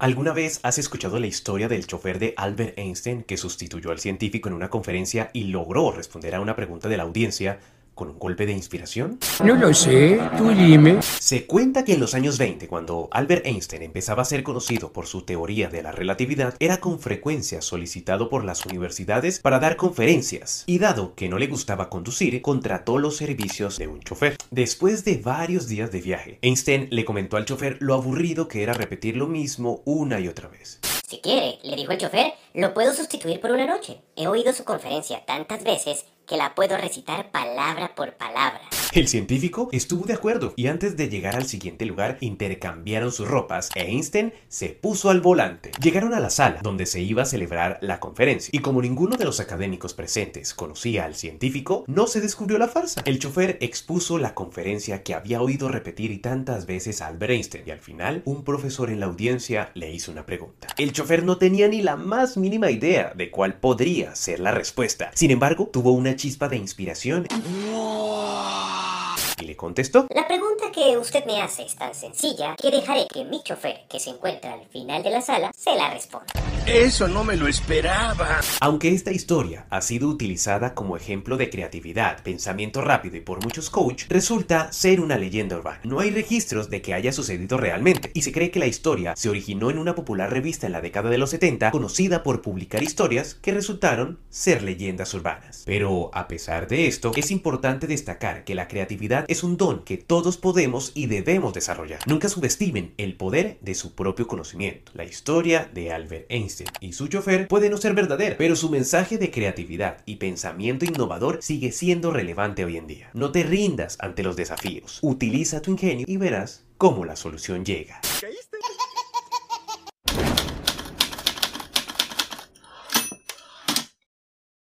¿Alguna vez has escuchado la historia del chofer de Albert Einstein que sustituyó al científico en una conferencia y logró responder a una pregunta de la audiencia con un golpe de inspiración? No lo sé, tú dime. Se cuenta que en los años 20, cuando Albert Einstein empezaba a ser conocido por su teoría de la relatividad, era con frecuencia solicitado por las universidades para dar conferencias, y dado que no le gustaba conducir, contrató los servicios de un chofer. Después de varios días de viaje, Einstein le comentó al chofer lo aburrido que era repetir lo mismo una y otra vez. Si quiere, le dijo el chofer, lo puedo sustituir por una noche. He oído su conferencia tantas veces que la puedo recitar palabra por palabra. El científico estuvo de acuerdo y antes de llegar al siguiente lugar intercambiaron sus ropas e Einstein se puso al volante. Llegaron a la sala donde se iba a celebrar la conferencia y como ninguno de los académicos presentes conocía al científico, no se descubrió la farsa. El chofer expuso la conferencia que había oído repetir tantas veces a Albert Einstein y al final un profesor en la audiencia le hizo una pregunta. El chofer no tenía ni la más mínima idea de cuál podría ser la respuesta. Sin embargo, tuvo una chispa de inspiración le contestó. La pregunta que usted me hace es tan sencilla que dejaré que mi chofer, que se encuentra al final de la sala, se la responda. Eso no me lo esperaba. Aunque esta historia ha sido utilizada como ejemplo de creatividad, pensamiento rápido y por muchos coach, resulta ser una leyenda urbana. No hay registros de que haya sucedido realmente y se cree que la historia se originó en una popular revista en la década de los 70 conocida por publicar historias que resultaron ser leyendas urbanas. Pero a pesar de esto, es importante destacar que la creatividad es un don que todos podemos y debemos desarrollar. Nunca subestimen el poder de su propio conocimiento. La historia de Albert Y su chofer puede no ser verdadera, pero su mensaje de creatividad y pensamiento innovador sigue siendo relevante hoy en día. No te rindas ante los desafíos. Utiliza tu ingenio y verás cómo la solución llega.